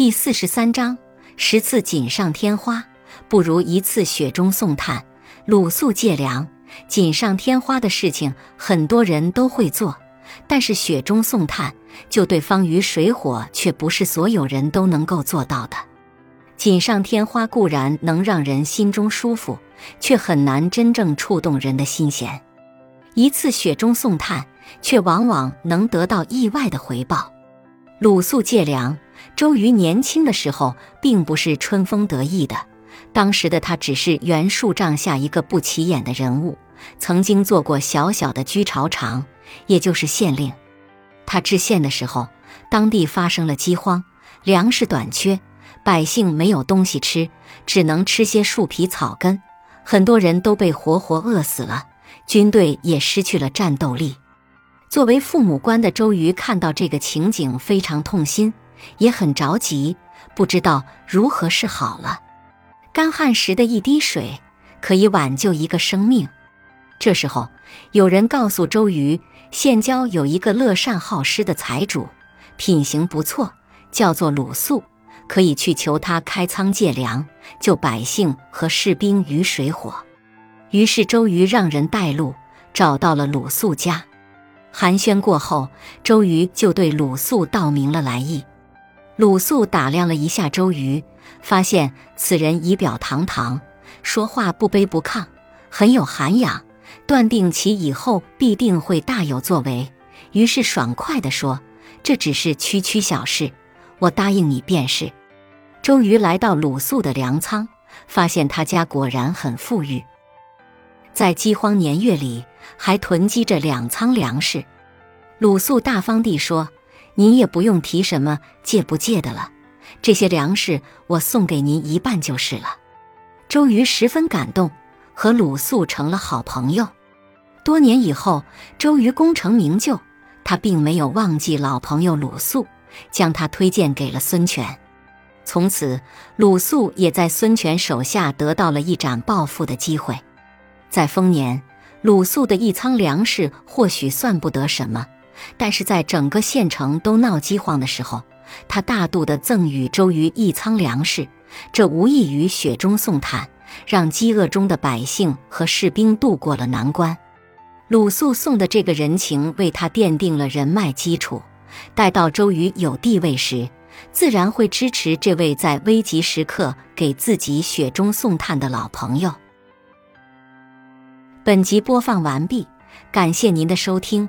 第四十三章：十次锦上添花，不如一次雪中送炭。鲁肃借粮，锦上添花的事情很多人都会做，但是雪中送炭，就对方于水火，却不是所有人都能够做到的。锦上添花固然能让人心中舒服，却很难真正触动人的心弦。一次雪中送炭，却往往能得到意外的回报。鲁肃借粮，周瑜年轻的时候并不是春风得意的。当时的他只是袁术帐下一个不起眼的人物，曾经做过小小的居巢长，也就是县令。他知县的时候，当地发生了饥荒，粮食短缺，百姓没有东西吃，只能吃些树皮草根，很多人都被活活饿死了，军队也失去了战斗力。作为父母官的周瑜看到这个情景，非常痛心，也很着急，不知道如何是好了。干旱时的一滴水，可以挽救一个生命。这时候，有人告诉周瑜，县郊有一个乐善好施的财主，品行不错，叫做鲁肃，可以去求他开仓借粮，救百姓和士兵于水火。于是周瑜让人带路，找到了鲁肃家。寒暄过后，周瑜就对鲁肃道明了来意。鲁肃打量了一下周瑜。发现此人仪表堂堂，说话不卑不亢，很有涵养，断定其以后必定会大有作为。于是爽快地说：“这只是区区小事，我答应你便是。”周瑜来到鲁肃的粮仓，发现他家果然很富裕，在饥荒年月里还囤积着两仓粮食。鲁肃大方地说：“您也不用提什么借不借的了。”这些粮食我送给您一半就是了。周瑜十分感动，和鲁肃成了好朋友。多年以后，周瑜功成名就，他并没有忘记老朋友鲁肃，将他推荐给了孙权。从此，鲁肃也在孙权手下得到了一展抱负的机会。在丰年，鲁肃的一仓粮食或许算不得什么，但是在整个县城都闹饥荒的时候。他大度地赠予周瑜一仓粮食，这无异于雪中送炭，让饥饿中的百姓和士兵渡过了难关。鲁肃送的这个人情，为他奠定了人脉基础。待到周瑜有地位时，自然会支持这位在危急时刻给自己雪中送炭的老朋友。本集播放完毕，感谢您的收听，